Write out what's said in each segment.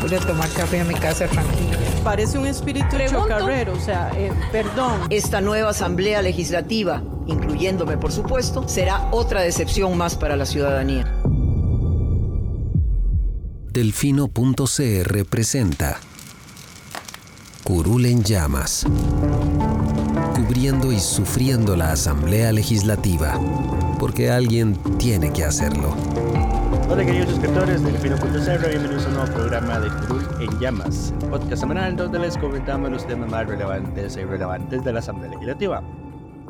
Voy a tomar café en mi casa tranquila. Parece un espíritu chocarrero, o sea, eh, perdón. Esta nueva Asamblea Legislativa, incluyéndome por supuesto, será otra decepción más para la ciudadanía. Delfino.cr presenta Curul en llamas. Cubriendo y sufriendo la Asamblea Legislativa. Porque alguien tiene que hacerlo. Hola queridos suscriptores de Delfino.cr, bienvenidos a un nuevo programa de Curul en Llamas, podcast semanal donde les comentamos los temas más relevantes e irrelevantes de la Asamblea Legislativa.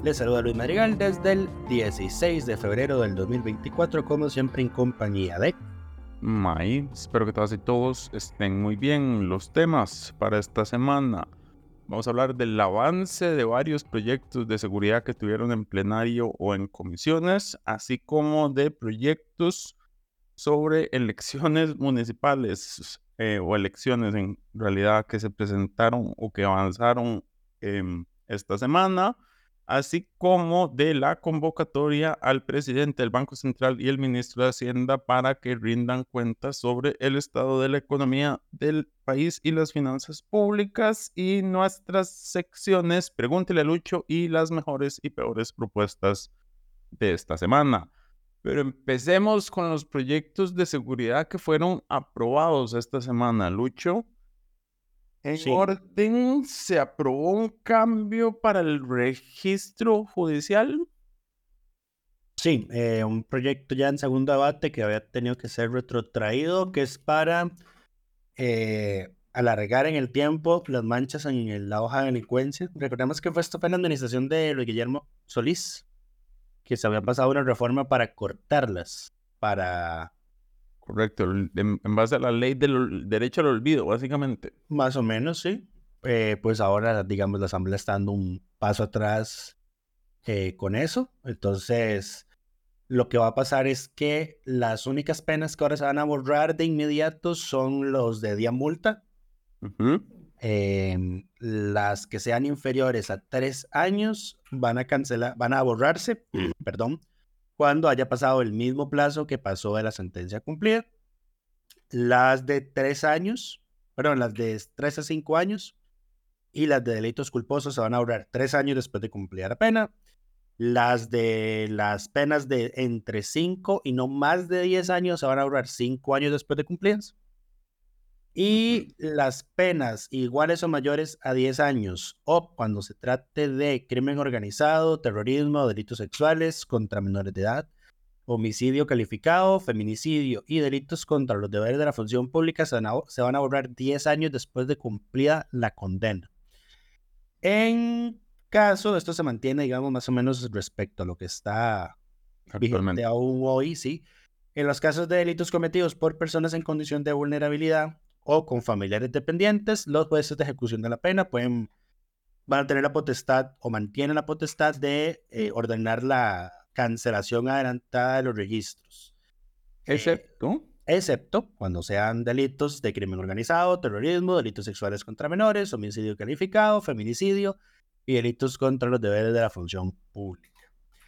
Les saluda Luis Madrigal desde el 16 de febrero del 2024, como siempre en compañía de... May, espero que todas y todos estén muy bien. Los temas para esta semana. Vamos a hablar del avance de varios proyectos de seguridad que tuvieron en plenario o en comisiones, así como de proyectos sobre elecciones municipales eh, o elecciones en realidad que se presentaron o que avanzaron esta semana, así como de la convocatoria al presidente del Banco Central y el ministro de Hacienda para que rindan cuentas sobre el estado de la economía del país y las finanzas públicas y nuestras secciones Pregúntele a Lucho y las mejores y peores propuestas de esta semana. Pero empecemos con los proyectos de seguridad que fueron aprobados esta semana, Lucho. En orden, se aprobó un cambio para el registro judicial. Sí, eh, un proyecto ya en segundo debate que había tenido que ser retrotraído, que es para eh, alargar en el tiempo las manchas en la hoja de delincuencia. Recordemos que fue esto fue la administración de Luis Guillermo Solís, que se había pasado una reforma para cortarlas, para... Correcto, en, base a la ley del derecho al olvido, básicamente. Más o menos, sí. Eh, pues ahora, digamos, la Asamblea está dando un paso atrás eh, con eso. Entonces, lo que va a pasar es que las únicas penas que ahora se van a borrar de inmediato son los de día multa. Em, las que sean inferiores a tres años van a cancelar, van a borrarse, perdón, cuando haya pasado el mismo plazo que pasó de la sentencia cumplida. Las de tres años, perdón, las de tres a cinco años y las de delitos culposos se van a ahorrar tres años después de cumplir la pena. Las de las penas de entre cinco y no más de diez años se van a ahorrar cinco años después de cumplirlas y las penas iguales o mayores a 10 años o cuando se trate de crimen organizado, terrorismo, delitos sexuales contra menores de edad, homicidio calificado, feminicidio y delitos contra los deberes de la función pública se van a, se van a borrar 10 años después de cumplida la condena. En caso, esto se mantiene, digamos, más o menos respecto a lo que está vigente aún hoy, sí. En los casos de delitos cometidos por personas en condición de vulnerabilidad, o con familiares dependientes, los jueces de ejecución de la pena pueden, van a tener la potestad o mantienen la potestad de eh, ordenar la cancelación adelantada de los registros. Eh, excepto. excepto cuando sean delitos de crimen organizado, terrorismo, delitos sexuales contra menores, homicidio calificado, feminicidio y delitos contra los deberes de la función pública.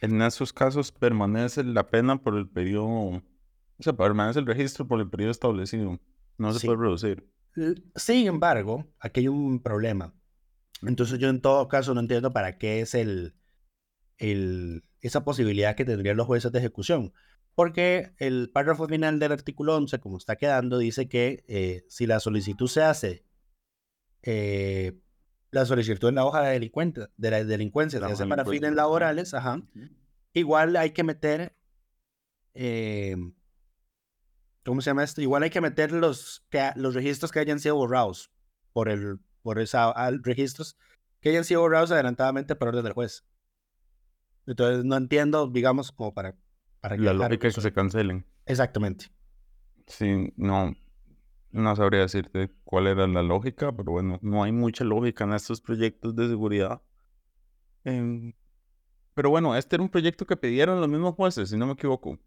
En esos casos permanece la pena por el periodo, o sea, permanece el registro por el periodo establecido. No se puede producir. Sin embargo, aquí hay un problema. Entonces yo en todo caso no entiendo para qué es el, el, esa posibilidad que tendrían los jueces de ejecución. Porque el párrafo final del artículo 11, como está quedando, dice que eh, si la solicitud se hace, eh, la solicitud en la hoja de, delincuente, de la delincuencia se hace para fines laborales, ajá, igual hay que meter eh, ¿cómo se llama esto? Igual hay que meter los, que, los registros que hayan sido borrados por el, por esa, registros que hayan sido borrados adelantadamente por orden del juez. Entonces no entiendo, digamos, como para... para La lógica es que se cancelen. Exactamente. Sí, no, no sabría decirte cuál era la lógica, pero bueno, no hay mucha lógica en estos proyectos de seguridad. Em, pero bueno, este era un proyecto que pidieron los mismos jueces, si no me equivoco.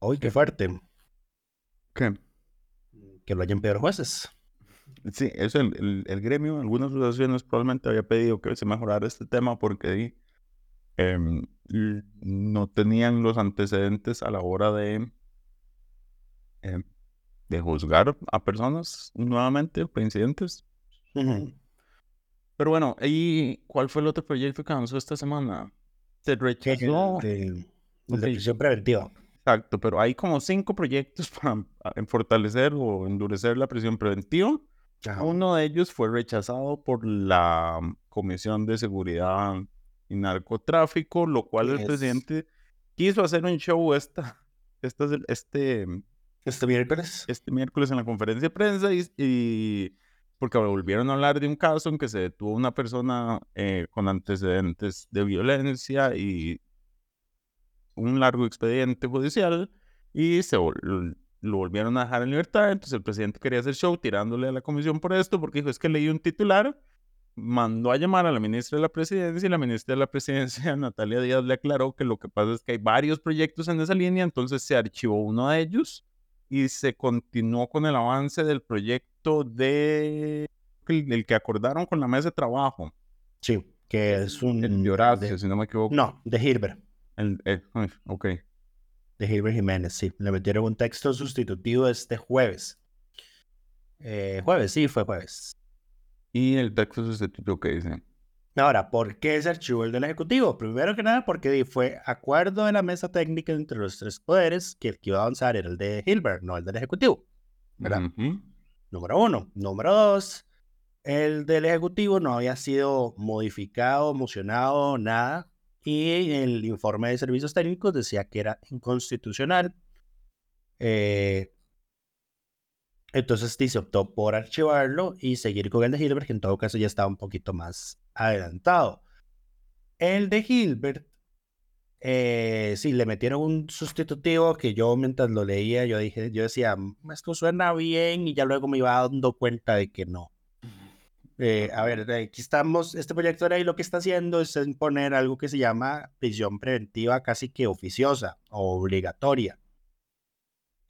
Uy, qué fuerte. ¿Qué? Que lo hayan pedido jueces. Sí, eso el, el, el gremio, algunas asociaciones probablemente había pedido que se mejorara este tema porque em, no tenían los antecedentes a la hora de, em, de juzgar a personas nuevamente, reincidentes. Ujú. Pero bueno, ¿y cuál fue el otro proyecto que avanzó esta semana? Se rechazó. el de, el de Ok. prisión preventiva. Exacto, pero hay como cinco proyectos para a- en fortalecer o endurecer la prisión preventiva. Ajá. Uno de ellos fue rechazado por la Comisión de Seguridad y Narcotráfico, lo cual el Es- presidente quiso hacer un show esta, esta- este, Este miércoles. este miércoles en la conferencia de prensa y, y- porque volvieron a hablar de un caso en que se detuvo una persona eh, con antecedentes de violencia y un largo expediente judicial y se vol- lo volvieron a dejar en libertad. Entonces el presidente quería hacer show tirándole a la comisión por esto porque dijo, es que leí un titular, mandó a llamar a la ministra de la presidencia y la ministra de la presidencia, Natalia Díaz, le aclaró que lo que pasa es que hay varios proyectos en esa línea, entonces se archivó uno de ellos y se continuó con el avance del proyecto de el, que acordaron con la mesa de trabajo. Sí, que es un... El de Horacio, de- si no me equivoco. no, de Hilbert. El, eh, ok. De Hilbert Jiménez, sí. Le metieron un texto sustitutivo este jueves. Eh, jueves, sí, fue jueves. Y el texto sustituto que dice. Ahora, ¿por qué se archivó el del Ejecutivo? Primero que nada, porque fue acuerdo de la mesa técnica entre los tres poderes que el que iba a avanzar era el de Hilbert, no el del Ejecutivo. ¿Verdad? Ujú. Número uno. Número dos, el del Ejecutivo no había sido modificado, mocionado, nada. Y el informe de servicios técnicos decía que era inconstitucional. Eh, entonces se optó por archivarlo y seguir con el de Hilbert, que en todo caso ya estaba un poquito más adelantado. El de Hilbert, eh, sí, le metieron un sustitutivo que yo mientras lo leía, yo dije, yo decía, "Mm, esto suena bien y ya luego me iba dando cuenta de que no. Eh, a ver, aquí estamos, este proyecto de ley lo que está haciendo es imponer algo que se llama prisión preventiva casi que oficiosa o obligatoria.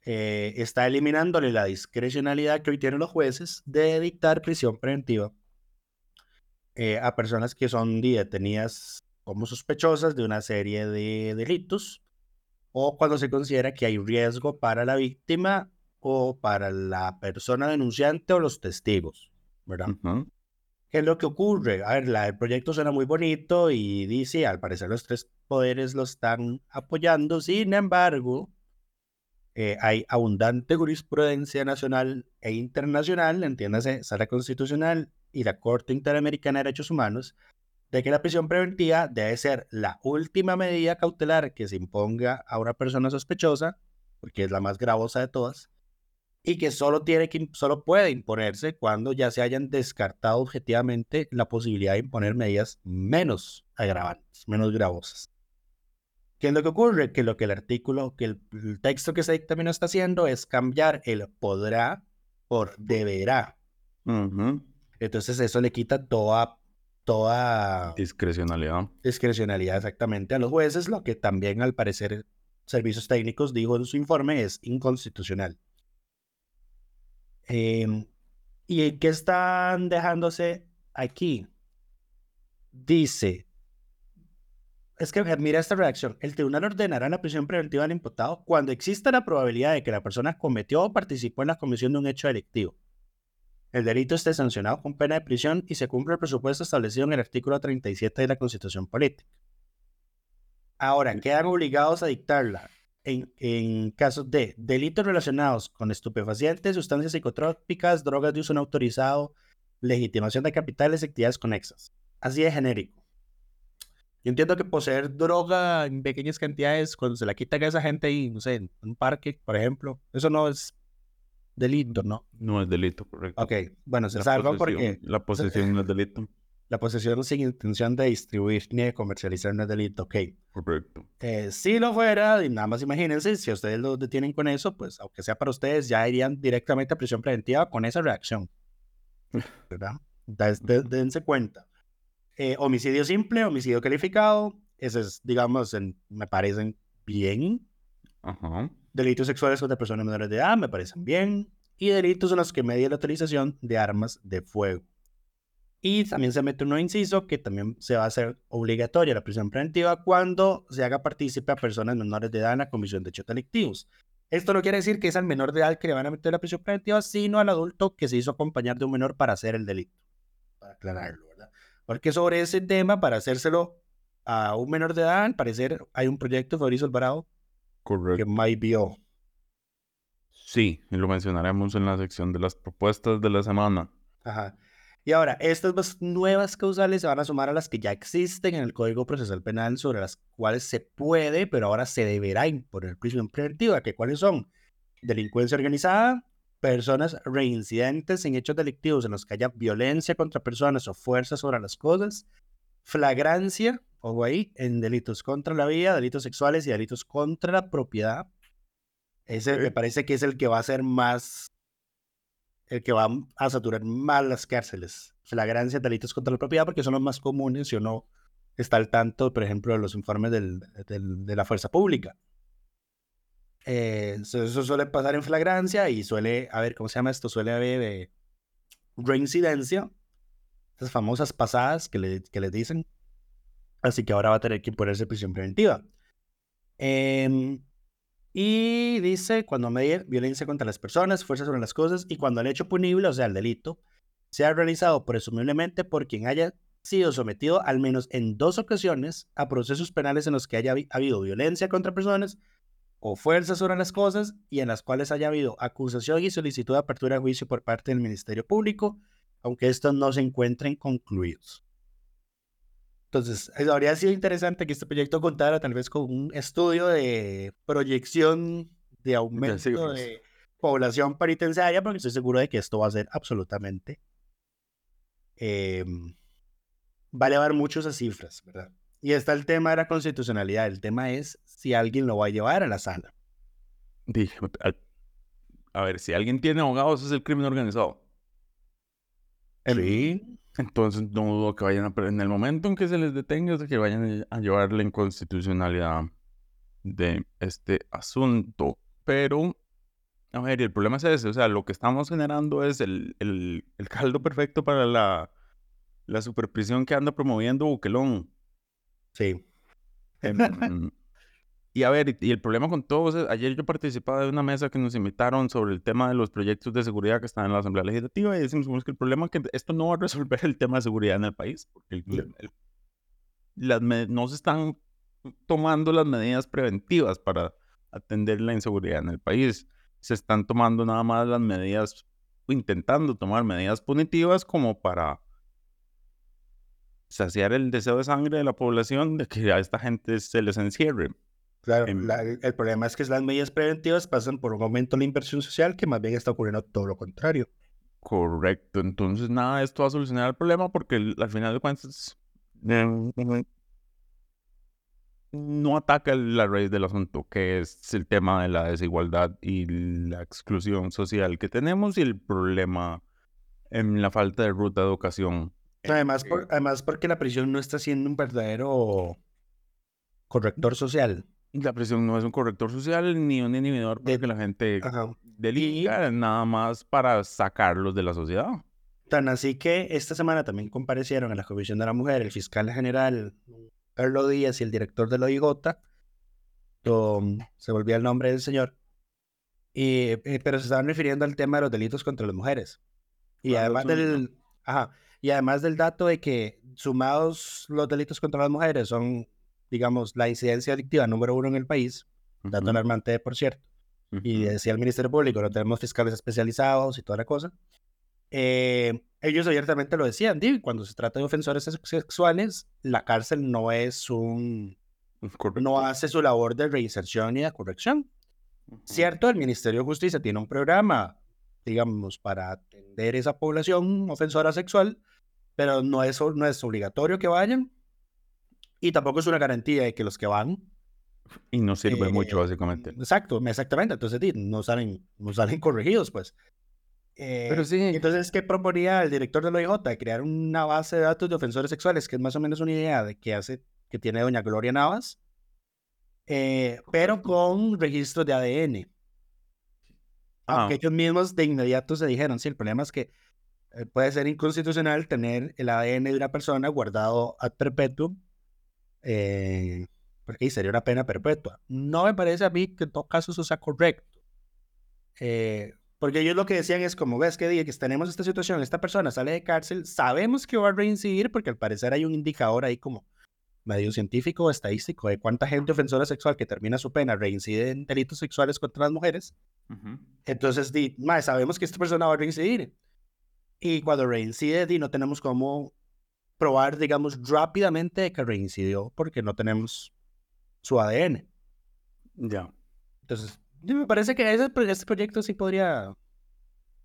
Eh, está eliminándole la discrecionalidad que hoy tienen los jueces de dictar prisión preventiva eh, a personas que son detenidas como sospechosas de una serie de delitos o cuando se considera que hay riesgo para la víctima o para la persona denunciante o los testigos, ¿verdad? Ujú. ¿Qué es lo que ocurre? A ver, el proyecto suena muy bonito y dice, al parecer los tres poderes lo están apoyando, sin embargo, eh, hay abundante jurisprudencia nacional e internacional, entiéndase, Sala Constitucional y la Corte Interamericana de Derechos Humanos, de que la prisión preventiva debe ser la última medida cautelar que se imponga a una persona sospechosa, porque es la más gravosa de todas, y que solo, tiene que, solo puede imponerse cuando ya se hayan descartado objetivamente la posibilidad de imponer medidas menos agravantes, menos gravosas. ¿Qué es lo que ocurre? Que lo que el artículo, que el, el texto que se dictaminó está haciendo es cambiar el podrá por deberá. Entonces eso le quita toda, toda Discrecionalidad. discrecionalidad exactamente a los jueces, lo que también al parecer servicios técnicos dijo en su informe es inconstitucional. Em, ¿Y qué están dejándose aquí? Dice, es que mira esta reacción, el tribunal ordenará la prisión preventiva al imputado cuando exista la probabilidad de que la persona cometió o participó en la comisión de un hecho delictivo. El delito esté sancionado con pena de prisión y se cumple el presupuesto establecido en el artículo 37 de la Constitución Política. Ahora, quedan obligados a dictarla en, en casos de delitos relacionados con estupefacientes, sustancias psicotrópicas, drogas de uso no autorizado, legitimación de capitales y actividades conexas. Así de genérico. Yo entiendo que poseer droga en pequeñas cantidades, cuando se la quitan a esa gente ahí, no sé, en un parque, por ejemplo, eso no es delito, ¿no? No es delito, correcto. Ok, bueno, se salva porque La posesión no es delito. La posesión sin intención de distribuir ni de comercializar no es delito, ok. Correcto. Eh, si lo fuera, y nada más imagínense, si ustedes lo detienen con eso, pues aunque sea para ustedes, ya irían directamente a prisión preventiva con esa reacción. ¿Verdad? dense cuenta. Eh, homicidio simple, homicidio calificado, ese es, digamos, me parecen bien. Ajá. Delitos sexuales contra personas menores de edad me parecen bien. Y delitos en los que media la utilización de armas de fuego. Y también se mete un nuevo inciso que también se va a hacer obligatoria la prisión preventiva cuando se haga partícipe a personas menores de edad en la comisión de hechos delictivos. Esto no quiere decir que es al menor de edad que le van a meter la prisión preventiva, sino al adulto que se hizo acompañar de un menor para hacer el delito. Para aclararlo, ¿verdad? Porque sobre ese tema, para hacérselo a un menor de edad, al parecer hay un proyecto, Fabrizio Alvarado, Correcto. que be Sí, y lo mencionaremos en la sección de las propuestas de la semana. Ajá. Y ahora, estas nuevas causales se van a sumar a las que ya existen en el Código Procesal Penal, sobre las cuales se puede, pero ahora se deberá imponer prisión preventiva, que cuáles son delincuencia organizada, personas reincidentes en hechos delictivos en los que haya violencia contra personas o fuerza sobre las cosas, flagrancia, o ahí, en delitos contra la vida, delitos sexuales y delitos contra la propiedad. Ese me parece que es el que va a ser más el que va a saturar más las cárceles. Flagrancia, delitos contra la propiedad, porque son los más comunes si uno está al tanto, por ejemplo, de los informes del, de la fuerza pública. Eh, eso, suele pasar en flagrancia y suele, a ver, ¿cómo se llama esto? Suele haber eh, reincidencia, esas famosas pasadas que le, que les dicen. Así que ahora va a tener que ponerse prisión preventiva. Eh, y dice, cuando medie violencia contra las personas, fuerza sobre las cosas, y cuando el hecho punible, o sea, el delito, sea realizado presumiblemente por quien haya sido sometido al menos en dos ocasiones a procesos penales en los que haya habido violencia contra personas o fuerza sobre las cosas y en las cuales haya habido acusación y solicitud de apertura de juicio por parte del Ministerio Público, aunque estos no se encuentren concluidos. Entonces, habría sido interesante que este proyecto contara tal vez con un estudio de proyección de aumento de población penitenciaria, porque estoy seguro de que esto va a ser absolutamente... Em, va a llevar mucho esas cifras, ¿verdad? Y está el tema de la constitucionalidad. El tema es si alguien lo va a llevar a la sala. Dije, a ver, si alguien tiene abogados es el crimen organizado. Sí. Entonces no dudo que vayan a... En el momento en que se les detenga es que vayan a llevar la inconstitucionalidad de este asunto. Pero, a ver, el problema es ese. O sea, lo que estamos generando es el, el, el caldo perfecto para la, la superprisión que anda promoviendo Buquelón. Sí. Em, y a ver, y el problema con todo, ayer yo participaba de una mesa que nos invitaron sobre el tema de los proyectos de seguridad que están en la Asamblea Legislativa y decimos que el problema es que esto no va a resolver el tema de seguridad en el país, porque las no se están tomando las medidas preventivas para atender la inseguridad en el país. Se están tomando nada más las medidas, intentando tomar medidas punitivas como para saciar el deseo de sangre de la población de que a esta gente se les encierre. Claro, el problema es que las medidas preventivas pasan por un aumento en la inversión social que más bien está ocurriendo todo lo contrario. Correcto, entonces nada, esto va a solucionar el problema porque al final de cuentas no ataca la raíz del asunto, que es el tema de la desigualdad y la exclusión social que tenemos y el problema en la falta de ruta de educación. Además, además porque la prisión no está siendo un verdadero corrector social. La prisión no es un corrector social ni un inhibidor para que la gente delinca, nada más para sacarlos de la sociedad. Tan así que esta semana también comparecieron en la Comisión de la Mujer el fiscal general Carlos Díaz y el director de la OIJ, se volvía el nombre del señor, y, eh, pero se estaban refiriendo al tema de los delitos contra las mujeres. Y además del, y además del dato de que sumados los delitos contra las mujeres son digamos, la incidencia adictiva número uno en el país, dato alarmante, por cierto, y decía el Ministerio Público, no tenemos fiscales especializados y toda la cosa. Eh, ellos abiertamente lo decían, cuando se trata de ofensores sexuales, la cárcel no es un... No hace su labor de reinserción y de corrección. Cierto, el Ministerio de Justicia tiene un programa, digamos, para atender esa población ofensora sexual, pero no es, no es obligatorio que vayan y tampoco es una garantía de que los que van y no sirve mucho, eh, básicamente. Exacto, exactamente. Entonces, no salen, no salen corregidos, pues. Pero Eh, sí. Entonces, ¿qué proponía el director del OIJ? Crear una base de datos de ofensores sexuales, que es más o menos una idea de que hace, que tiene doña Gloria Navas, eh, pero con registros de ADN. Aunque Ah. ellos mismos de inmediato se dijeron, sí, el problema es que eh, puede ser inconstitucional tener el ADN de una persona guardado ad perpetuum, eh, porque ahí sería una pena perpetua. No me parece a mí que en todo caso eso sea correcto. Eh, porque ellos lo que decían es como, ves que día que tenemos esta situación, esta persona sale de cárcel, sabemos que va a reincidir porque al parecer hay un indicador ahí como medio científico o estadístico de cuánta gente ofensora sexual que termina su pena reincide en delitos sexuales contra las mujeres. Ujú. Entonces, di, sabemos que esta persona va a reincidir. Y cuando reincide, di, no tenemos cómo probar, digamos, rápidamente que reincidió porque no tenemos su ADN. Ya. Entonces, me parece que ese, ese proyecto sí podría,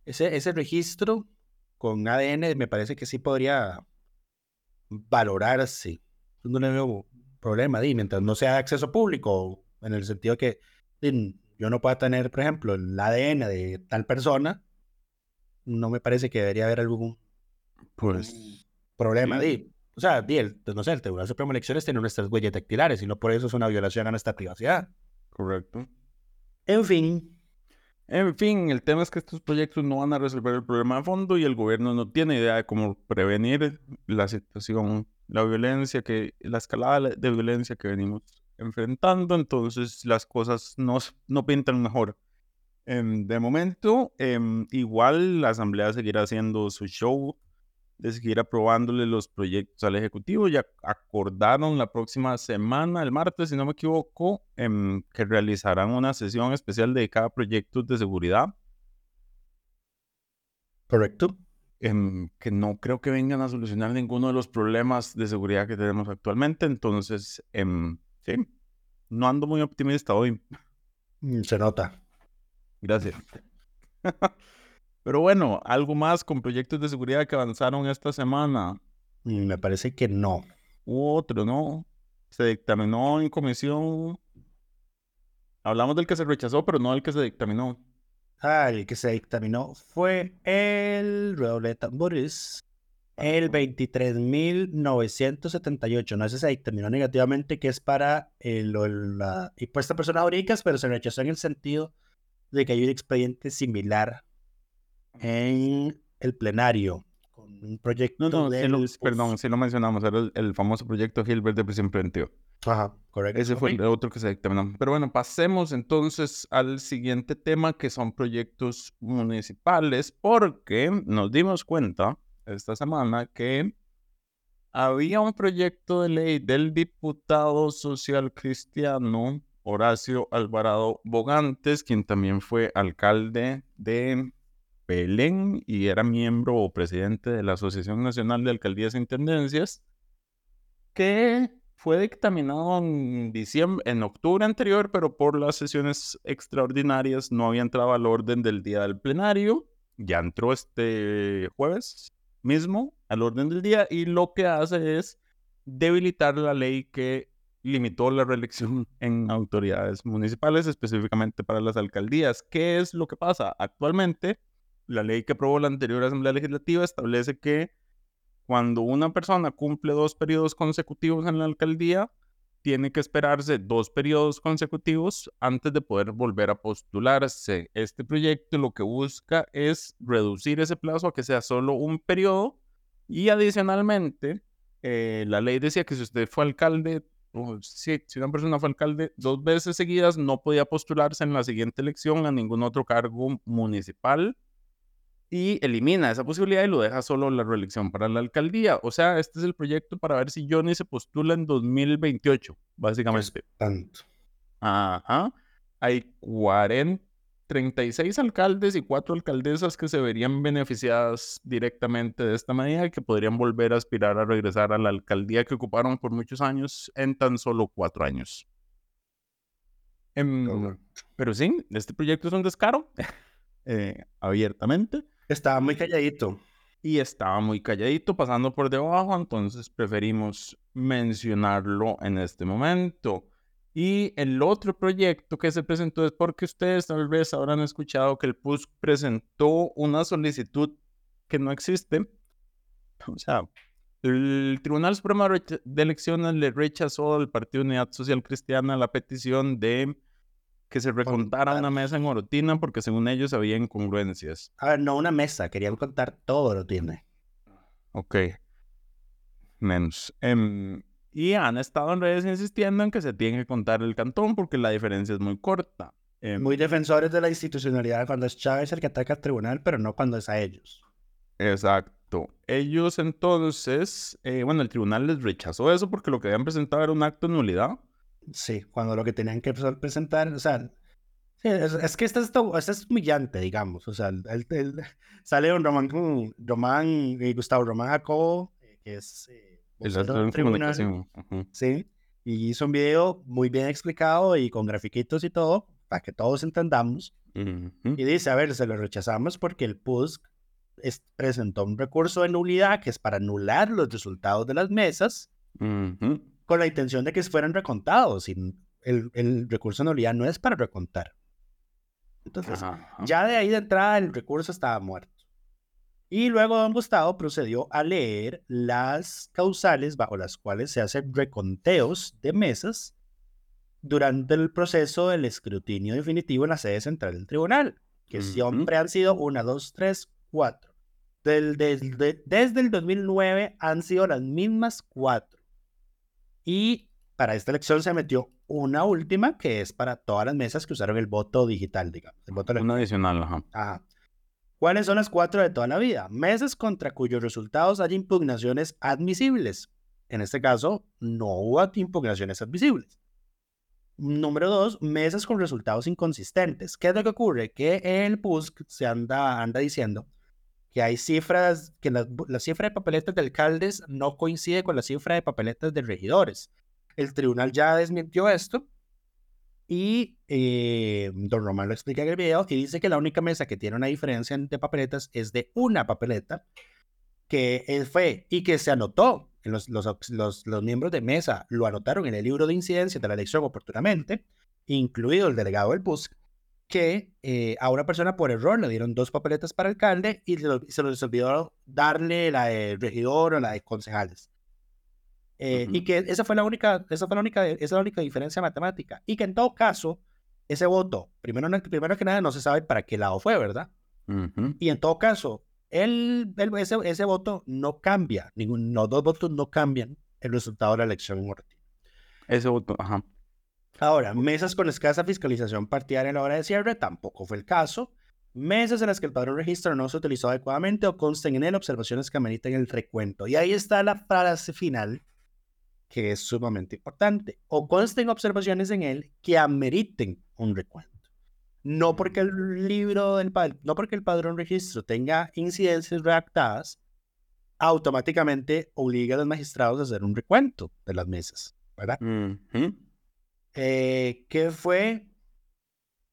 ese, ese registro con ADN me parece que sí podría valorarse. No le veo problema, di, mientras no sea de acceso público, en el sentido que di, yo no pueda tener, por ejemplo, el ADN de tal persona, no me parece que debería haber algún Pues. Problema. O sea, el, no sé, el Tribunal Supremo de Elecciones tiene nuestras huellas dactilares y no por eso es una violación a nuestra privacidad. Correcto. En fin, En fin, el tema es que estos proyectos no van a resolver el problema de fondo y el gobierno no tiene idea de cómo prevenir la situación, la violencia que, la escalada de violencia que venimos enfrentando, entonces las cosas no, no pintan mejor. Em, de momento, em, igual la Asamblea seguirá haciendo su show de seguir aprobándole los proyectos al Ejecutivo. Ya acordaron la próxima semana, el martes, si no me equivoco, em, que realizarán una sesión especial dedicada a proyectos de seguridad, correcto. em, que no creo que vengan a solucionar ninguno de los problemas de seguridad que tenemos actualmente. Entonces, em, sí, no ando muy optimista hoy. Mm, Se nota. Gracias. Pero bueno, algo más con proyectos de seguridad que avanzaron esta semana. Me parece que no. Otro, ¿no? Se dictaminó en comisión. Hablamos del que se rechazó, pero no del que se dictaminó. Ah, el que se dictaminó fue el redoble de tambores. El 23.978. No sé si se dictaminó negativamente, que es para el, lo- la impuesta a personas jurídicas, pero se rechazó en el sentido de que hay un expediente similar en el plenario con un proyecto No, no, sí del lo- perdón, sí lo mencionamos. Era el, el famoso proyecto Gilbert de prisión preventiva. Ajá, correcto. Ese fue el otro que se dictaminó. Pero bueno, pasemos entonces al siguiente tema, que son proyectos municipales, porque nos dimos cuenta esta semana que había un proyecto de ley del diputado social cristiano Horacio Alvarado Bogantes, quien también fue alcalde de Belén y era miembro o presidente de la Asociación Nacional de Alcaldías e Intendencias, que fue dictaminado en diciembre, en octubre anterior, pero por las sesiones extraordinarias no había entrado al orden del día del plenario. Ya entró este jueves mismo al orden del día y lo que hace es debilitar la ley que limitó la reelección en autoridades municipales, específicamente para las alcaldías. ¿Qué es lo que pasa? Actualmente, la ley que aprobó la anterior Asamblea Legislativa establece que cuando una persona cumple dos periodos consecutivos en la alcaldía, tiene que esperarse dos periodos consecutivos antes de poder volver a postularse. Este proyecto lo que busca es reducir ese plazo a que sea solo un periodo y adicionalmente eh, la ley decía que si usted fue alcalde, si, si una persona fue alcalde dos veces seguidas, no podía postularse en la siguiente elección a ningún otro cargo municipal y elimina esa posibilidad y lo deja solo la reelección para la alcaldía. O sea, este es el proyecto para ver si Johnny se postula en 2028, básicamente. Tanto. Ajá. Hay 40, 36 alcaldes y 4 alcaldesas que se verían beneficiadas directamente de esta medida y que podrían volver a aspirar a regresar a la alcaldía que ocuparon por muchos años en tan solo 4 años. Em, pero sí, este proyecto es un descaro, eh, abiertamente. Estaba muy calladito. y estaba muy calladito, pasando por debajo, entonces preferimos mencionarlo en este momento. Y el otro proyecto que se presentó es porque ustedes tal vez habrán escuchado que el PUSC presentó una solicitud que no existe. O sea, el Tribunal Supremo de Elecciones le rechazó al Partido Unidad Social Cristiana la petición de que se recontara una mesa en Orotina porque según ellos había incongruencias. A ver, no una mesa, querían contar todo Orotina. Ok. Menos. Em, y han estado en redes insistiendo en que se tiene que contar el cantón porque la diferencia es muy corta. Em, muy defensores de la institucionalidad cuando es Chávez el que ataca al tribunal, pero no cuando es a ellos. Exacto. Ellos entonces, eh, bueno, el tribunal les rechazó eso porque lo que habían presentado era un acto de nulidad. Sí, cuando lo que tenían que presentar, o sea, es, que esto, esto, es humillante, digamos. O sea, el, sale un Román, Román Gustavo Román Jacobo, eh, que es eh, el tribunal, sí, y hizo un video muy bien explicado y con grafiquitos y todo, para que todos entendamos. Y dice, a ver, se lo rechazamos porque el PUSC presentó un recurso de nulidad que es para anular los resultados de las mesas con la intención de que fueran recontados. Y el, el recurso de nulidad no es para recontar. Entonces, ya de ahí de entrada el recurso estaba muerto. Y luego don Gustavo procedió a leer las causales bajo las cuales se hacen reconteos de mesas durante el proceso del escrutinio definitivo en la sede central del tribunal, que siempre han sido una, dos, tres, cuatro. Del, desde el 2009 han sido las mismas cuatro. Y para esta elección se metió una última que es para todas las mesas que usaron el voto digital, digamos. El voto una adicional, ajá. Ajá. ¿Cuáles son las cuatro de toda la vida? Mesas contra cuyos resultados hay impugnaciones admisibles. En este caso, no hubo impugnaciones admisibles. Número dos, mesas con resultados inconsistentes. ¿Qué es lo que ocurre? Que el PUSC se anda, anda diciendo que hay cifras, que la, cifra de papeletas de alcaldes no coincide con la cifra de papeletas de regidores. El tribunal ya desmintió esto y eh, don Román lo explica en el video y dice que la única mesa que tiene una diferencia de papeletas es de una papeleta que él fue y que se anotó. Los, los, los, los miembros de mesa lo anotaron en el libro de incidencia de la elección oportunamente, incluido el delegado del PUSC, que eh, a una persona por error le dieron dos papeletas para alcalde y se, les olvidó darle la de regidor o la de concejales. Eh, y que esa fue la única, esa fue la única, esa es la única diferencia matemática. Y que en todo caso, ese voto, primero, primero que nada, no se sabe para qué lado fue, ¿verdad? Y en todo caso, el, ese, ese, voto no cambia, ningún, los dos votos no cambian el resultado de la elección en Ese voto, ajá. Ahora, mesas con escasa fiscalización partidaria en la hora de cierre tampoco fue el caso. Mesas en las que el padrón registro no se utilizó adecuadamente o consten en él observaciones que ameriten el recuento. Y ahí está la frase final, que es sumamente importante. O consten observaciones en él que ameriten un recuento. No porque el libro del no porque el padrón registro tenga incidencias redactadas, automáticamente obliga a los magistrados a hacer un recuento de las mesas, ¿verdad? Eh, ¿Qué fue?